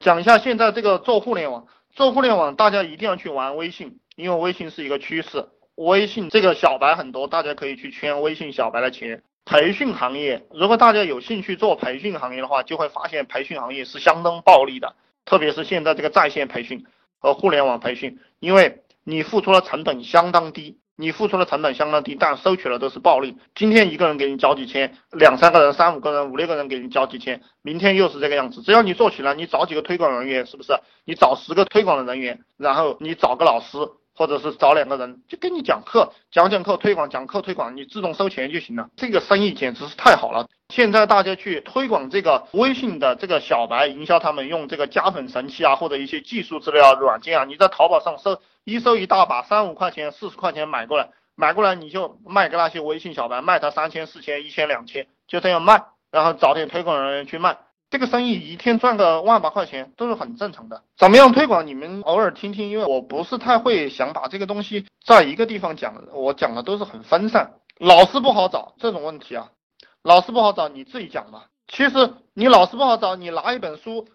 讲一下现在这个做互联网，做互联网大家一定要去玩微信，因为微信是一个趋势。微信这个小白很多，大家可以去圈微信小白的钱。培训行业，如果大家有兴趣做培训行业的话，就会发现培训行业是相当暴利的，特别是现在这个在线培训和互联网培训，因为你付出的成本相当低。你付出的成本相当低，但收取的都是暴利。今天一个人给你交几千，两三个人、三五个人、五六个人给你交几千，明天又是这个样子。只要你做起来，你找几个推广人员，是不是？你找十个推广的人员，然后你找个老师，或者是找两个人，就跟你讲课，讲讲课推广，讲课推广，你自动收钱就行了。这个生意简直是太好了。现在大家去推广这个微信的这个小白营销，他们用这个加粉神器啊，或者一些技术资料软件啊，你在淘宝上搜。一搜一大把，三五块钱、四十块钱买过来，买过来你就卖给那些微信小白，卖他三千、四千、一千、两千，就这样卖，然后找点推广人员去卖，这个生意一天赚个万把块钱都是很正常的。怎么样推广？你们偶尔听听，因为我不是太会想把这个东西在一个地方讲，我讲的都是很分散，老师不好找这种问题啊，老师不好找，你自己讲吧。其实你老师不好找，你拿一本书。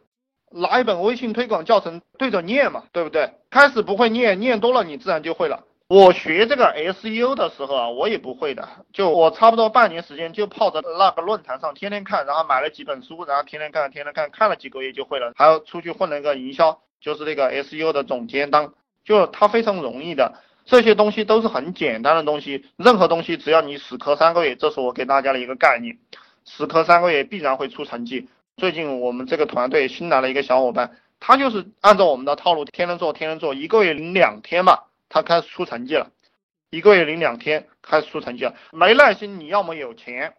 拿一本微信推广教程对着念嘛，对不对？开始不会念，念多了你自然就会了。我学这个 SEO 的时候啊，我也不会的，就我差不多半年时间就泡在那个论坛上，天天看，然后买了几本书，然后天天看，天天看，看了几个月就会了。还要出去混了一个营销，就是那个 SEO 的总监当，就它非常容易的，这些东西都是很简单的东西，任何东西只要你死磕三个月，这是我给大家的一个概念，死磕三个月必然会出成绩。最近我们这个团队新来了一个小伙伴，他就是按照我们的套路，天天做，天天做，一个月领两天吧，他开始出成绩了。一个月零两天，开始出成绩了。没耐心，你要么有钱，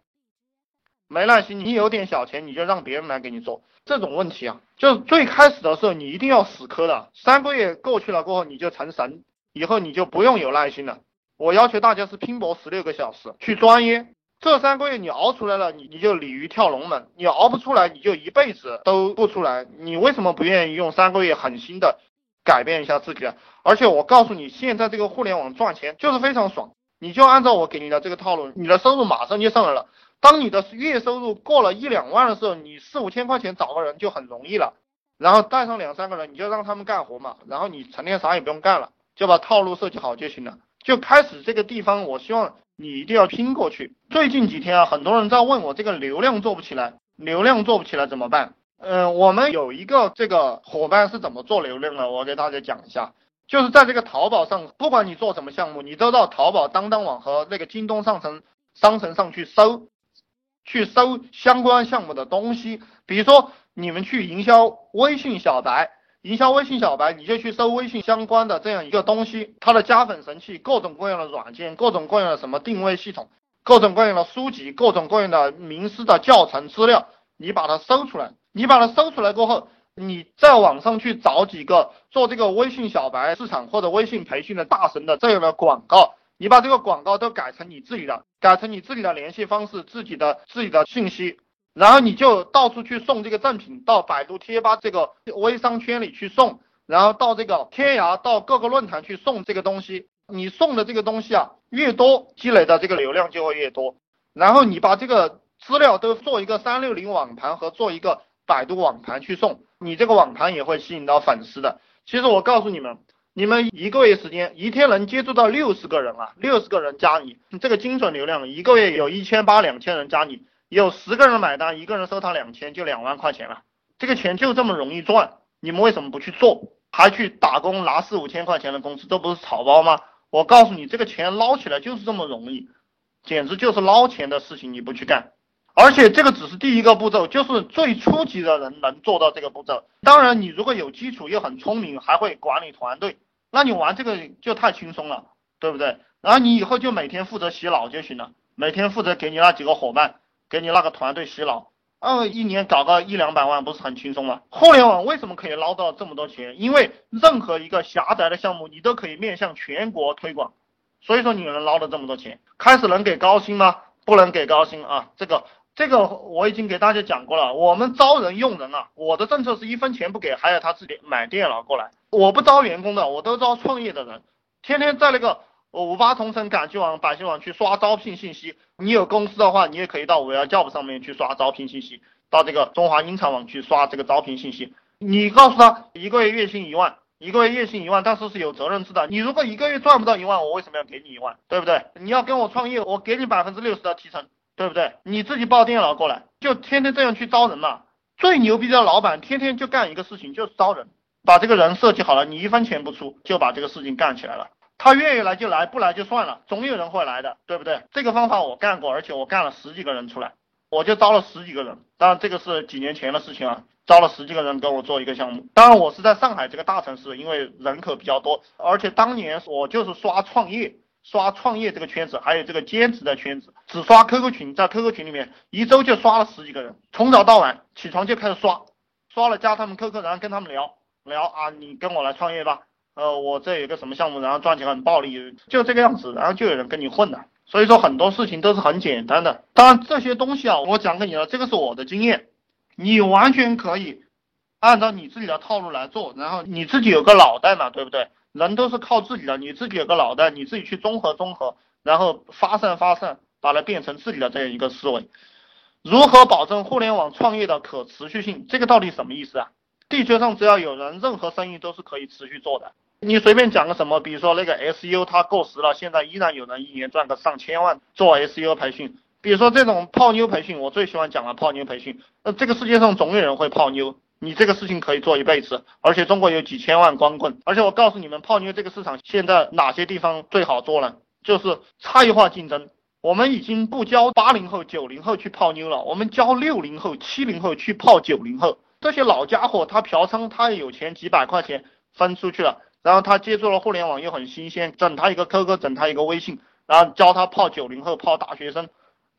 没耐心，你有点小钱，你就让别人来给你做。这种问题啊，就是最开始的时候你一定要死磕的，三个月过去了过后你就成神，以后你就不用有耐心了。我要求大家是拼搏十六个小时去钻研。这三个月你熬出来了，你你就鲤鱼跳龙门；你熬不出来，你就一辈子都不出来。你为什么不愿意用三个月狠心的改变一下自己啊？而且我告诉你，现在这个互联网赚钱就是非常爽，你就按照我给你的这个套路，你的收入马上就上来了。当你的月收入过了一两万的时候，你四五千块钱找个人就很容易了，然后带上两三个人，你就让他们干活嘛，然后你成天啥也不用干了，就把套路设计好就行了。就开始这个地方，我希望。你一定要拼过去。最近几天啊，很多人在问我这个流量做不起来，流量做不起来怎么办？嗯，我们有一个这个伙伴是怎么做流量的，我给大家讲一下。就是在这个淘宝上，不管你做什么项目，你都到淘宝、当当网和那个京东上城商城上去搜，去搜相关项目的东西。比如说你们去营销微信小白。营销微信小白，你就去搜微信相关的这样一个东西，它的加粉神器，各种各样的软件，各种各样的什么定位系统，各种各样的书籍，各种各样的名师的教程资料，你把它搜出来。你把它搜出来过后，你在网上去找几个做这个微信小白市场或者微信培训的大神的这样的广告，你把这个广告都改成你自己的，改成你自己的联系方式，自己的自己的信息。然后你就到处去送这个赠品，到百度贴吧这个微商圈里去送，然后到这个天涯，到各个论坛去送这个东西。你送的这个东西啊，越多，积累的这个流量就会越多。然后你把这个资料都做一个三六零网盘和做一个百度网盘去送，你这个网盘也会吸引到粉丝的。其实我告诉你们，你们一个月时间，一天能接触到六十个人啊，六十个人加你，你这个精准流量，一个月有一千八两千人加你。有十个人买单，一个人收他两千，就两万块钱了。这个钱就这么容易赚，你们为什么不去做，还去打工拿四五千块钱的工资，这不是草包吗？我告诉你，这个钱捞起来就是这么容易，简直就是捞钱的事情，你不去干。而且这个只是第一个步骤，就是最初级的人能做到这个步骤。当然，你如果有基础又很聪明，还会管理团队，那你玩这个就太轻松了，对不对？然后你以后就每天负责洗脑就行了，每天负责给你那几个伙伴。给你那个团队洗脑，嗯，一年搞个一两百万不是很轻松吗？互联网为什么可以捞到这么多钱？因为任何一个狭窄的项目，你都可以面向全国推广，所以说你能捞到这么多钱。开始能给高薪吗？不能给高薪啊！这个这个我已经给大家讲过了。我们招人用人啊，我的政策是一分钱不给，还要他自己买电脑过来。我不招员工的，我都招创业的人，天天在那个。五八同城、赶集网、百姓网去刷招聘信息。你有公司的话，你也可以到五幺 job 上面去刷招聘信息，到这个中华英才网去刷这个招聘信息。你告诉他一个月月薪一万，一个月月薪一万，但是是有责任制的。你如果一个月赚不到一万，我为什么要给你一万？对不对？你要跟我创业，我给你百分之六十的提成，对不对？你自己报电脑过来，就天天这样去招人嘛。最牛逼的老板，天天就干一个事情，就是招人，把这个人设计好了，你一分钱不出，就把这个事情干起来了。他愿意来就来，不来就算了，总有人会来的，对不对？这个方法我干过，而且我干了十几个人出来，我就招了十几个人。当然这个是几年前的事情啊，招了十几个人跟我做一个项目。当然我是在上海这个大城市，因为人口比较多，而且当年我就是刷创业，刷创业这个圈子，还有这个兼职的圈子，只刷 QQ 群，在 QQ 群里面一周就刷了十几个人，从早到晚起床就开始刷，刷了加他们 QQ，然后跟他们聊聊啊，你跟我来创业吧。呃，我这有个什么项目，然后赚钱很暴利，就这个样子，然后就有人跟你混了。所以说很多事情都是很简单的。当然这些东西啊，我讲给你了，这个是我的经验，你完全可以按照你自己的套路来做。然后你自己有个脑袋嘛，对不对？人都是靠自己的，你自己有个脑袋，你自己去综合综合，然后发散发散，把它变成自己的这样一个思维。如何保证互联网创业的可持续性？这个到底什么意思啊？地球上只要有人，任何生意都是可以持续做的。你随便讲个什么，比如说那个 SU 它过时了，现在依然有人一年赚个上千万做 SU 培训。比如说这种泡妞培训，我最喜欢讲了泡妞培训。那这个世界上总有人会泡妞，你这个事情可以做一辈子，而且中国有几千万光棍。而且我告诉你们，泡妞这个市场现在哪些地方最好做呢？就是差异化竞争。我们已经不教八零后、九零后去泡妞了，我们教六零后、七零后去泡九零后。这些老家伙他嫖娼，他也有钱，几百块钱分出去了。然后他接触了互联网又很新鲜，整他一个 QQ，整他一个微信，然后教他泡九零后，泡大学生，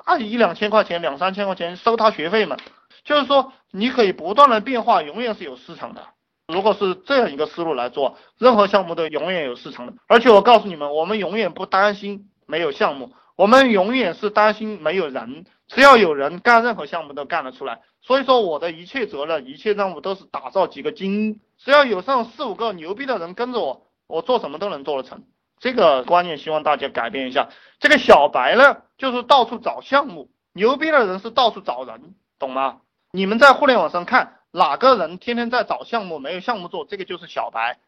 那一两千块钱，两三千块钱收他学费嘛。就是说你可以不断的变化，永远是有市场的。如果是这样一个思路来做，任何项目都永远有市场的。而且我告诉你们，我们永远不担心没有项目，我们永远是担心没有人。只要有人干任何项目都干得出来。所以说我的一切责任、一切任务都是打造几个精英。只要有上四五个牛逼的人跟着我，我做什么都能做得成。这个观念希望大家改变一下。这个小白呢，就是到处找项目；牛逼的人是到处找人，懂吗？你们在互联网上看哪个人天天在找项目，没有项目做，这个就是小白。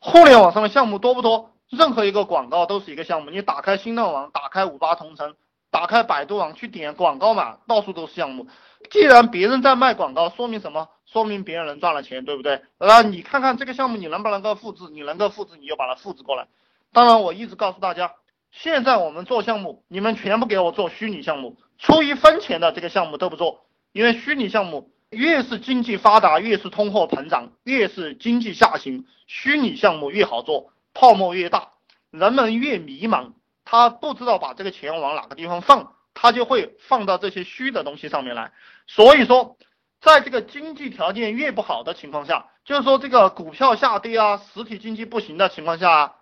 互联网上的项目多不多？任何一个广告都是一个项目。你打开新浪网，打开五八同城，打开百度网去点广告嘛，到处都是项目。既然别人在卖广告，说明什么？说明别人能赚了钱，对不对？那你看看这个项目，你能不能够复制？你能够复制，你就把它复制过来。当然，我一直告诉大家，现在我们做项目，你们全部给我做虚拟项目，出一分钱的这个项目都不做，因为虚拟项目越是经济发达，越是通货膨胀，越是经济下行，虚拟项目越好做，泡沫越大，人们越迷茫，他不知道把这个钱往哪个地方放。他就会放到这些虚的东西上面来，所以说，在这个经济条件越不好的情况下，就是说这个股票下跌啊，实体经济不行的情况下，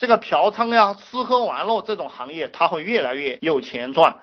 这个嫖娼呀、吃喝玩乐这种行业，它会越来越有钱赚，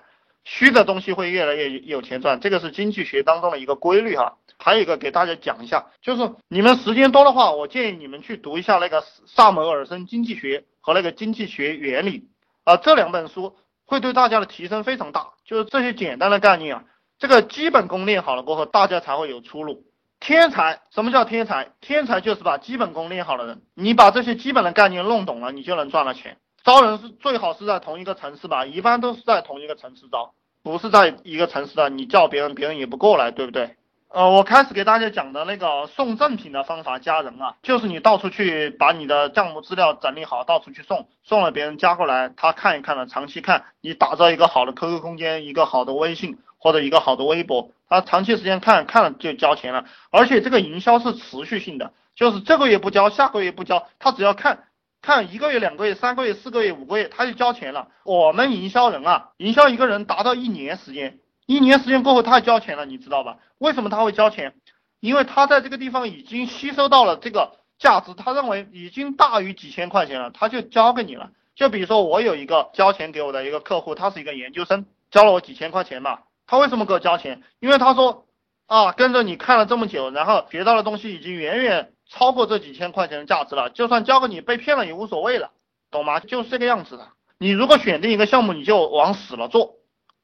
虚的东西会越来越有钱赚，这个是经济学当中的一个规律哈。还有一个给大家讲一下，就是你们时间多的话，我建议你们去读一下那个萨摩尔森经济学和那个经济学原理啊这两本书。会对大家的提升非常大，就是这些简单的概念啊，这个基本功练好了过后，大家才会有出路。天才，什么叫天才？天才就是把基本功练好的人。你把这些基本的概念弄懂了，你就能赚了钱。招人是最好是在同一个城市吧，一般都是在同一个城市招，不是在一个城市的，你叫别人，别人也不过来，对不对？呃，我开始给大家讲的那个送赠品的方法加人啊，就是你到处去把你的项目资料整理好，到处去送，送了别人加过来，他看一看了，长期看，你打造一个好的 QQ 空间，一个好的微信或者一个好的微博，他长期时间看看了就交钱了，而且这个营销是持续性的，就是这个月不交，下个月不交，他只要看看一个月、两个月、三个月、四个月、五个月，他就交钱了。我们营销人啊，营销一个人达到一年时间。一年时间过后，他交钱了，你知道吧？为什么他会交钱？因为他在这个地方已经吸收到了这个价值，他认为已经大于几千块钱了，他就交给你了。就比如说我有一个交钱给我的一个客户，他是一个研究生，交了我几千块钱嘛。他为什么给我交钱？因为他说啊，跟着你看了这么久，然后学到的东西已经远远超过这几千块钱的价值了，就算交给你被骗了也无所谓了，懂吗？就是这个样子的。你如果选定一个项目，你就往死了做。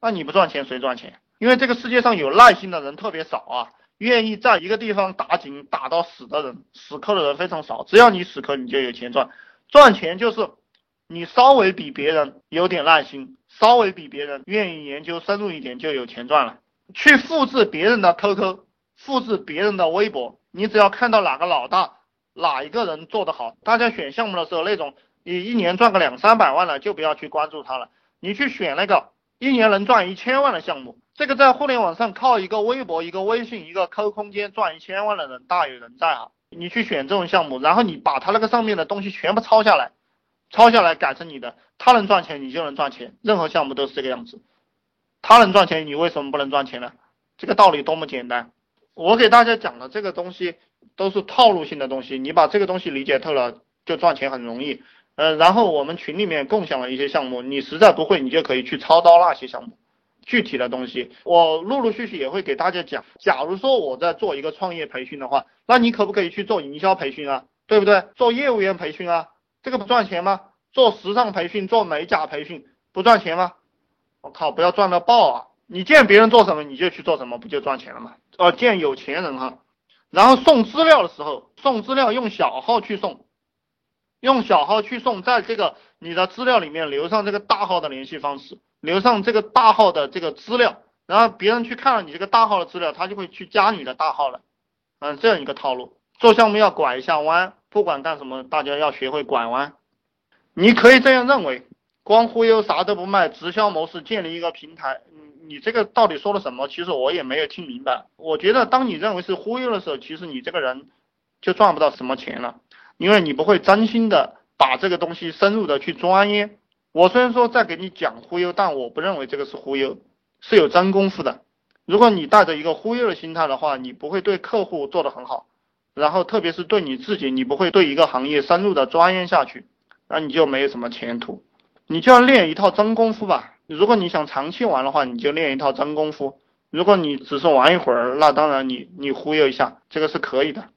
那你不赚钱谁赚钱？因为这个世界上有耐心的人特别少啊，愿意在一个地方打井打到死的人，死磕的人非常少。只要你死磕，你就有钱赚。赚钱就是你稍微比别人有点耐心，稍微比别人愿意研究深入一点，就有钱赚了。去复制别人的 QQ，复制别人的微博，你只要看到哪个老大，哪一个人做得好，大家选项目的时候那种你一年赚个两三百万的，就不要去关注他了。你去选那个一年能赚一千万的项目，这个在互联网上靠一个微博、一个微信、一个 QQ 空间赚一千万的人大有人在啊。你去选这种项目，然后你把他那个上面的东西全部抄下来，抄下来改成你的，他能赚钱，你就能赚钱。任何项目都是这个样子，他能赚钱，你为什么不能赚钱呢？这个道理多么简单。我给大家讲的这个东西都是套路性的东西，你把这个东西理解透了，就赚钱很容易。呃，然后我们群里面共享了一些项目，你实在不会，你就可以去抄刀那些项目。具体的东西，我陆陆续续也会给大家讲。假如说我在做一个创业培训的话，那你可不可以去做营销培训啊？对不对？做业务员培训啊，这个不赚钱吗？做时尚培训、做美甲培训不赚钱吗？我靠，不要赚到爆啊！你见别人做什么你就去做什么，不就赚钱了吗？呃，见有钱人哈。然后送资料的时候，送资料用小号去送，用小号去送，在这个你的资料里面留上这个大号的联系方式。留上这个大号的这个资料，然后别人去看了你这个大号的资料，他就会去加你的大号了。嗯，这样一个套路，做项目要拐一下弯，不管干什么，大家要学会拐弯。你可以这样认为，光忽悠啥都不卖，直销模式建立一个平台，你你这个到底说了什么？其实我也没有听明白。我觉得当你认为是忽悠的时候，其实你这个人就赚不到什么钱了，因为你不会真心的把这个东西深入的去钻研。我虽然说在给你讲忽悠，但我不认为这个是忽悠，是有真功夫的。如果你带着一个忽悠的心态的话，你不会对客户做得很好，然后特别是对你自己，你不会对一个行业深入的钻研下去，那你就没有什么前途。你就要练一套真功夫吧。如果你想长期玩的话，你就练一套真功夫。如果你只是玩一会儿，那当然你你忽悠一下，这个是可以的。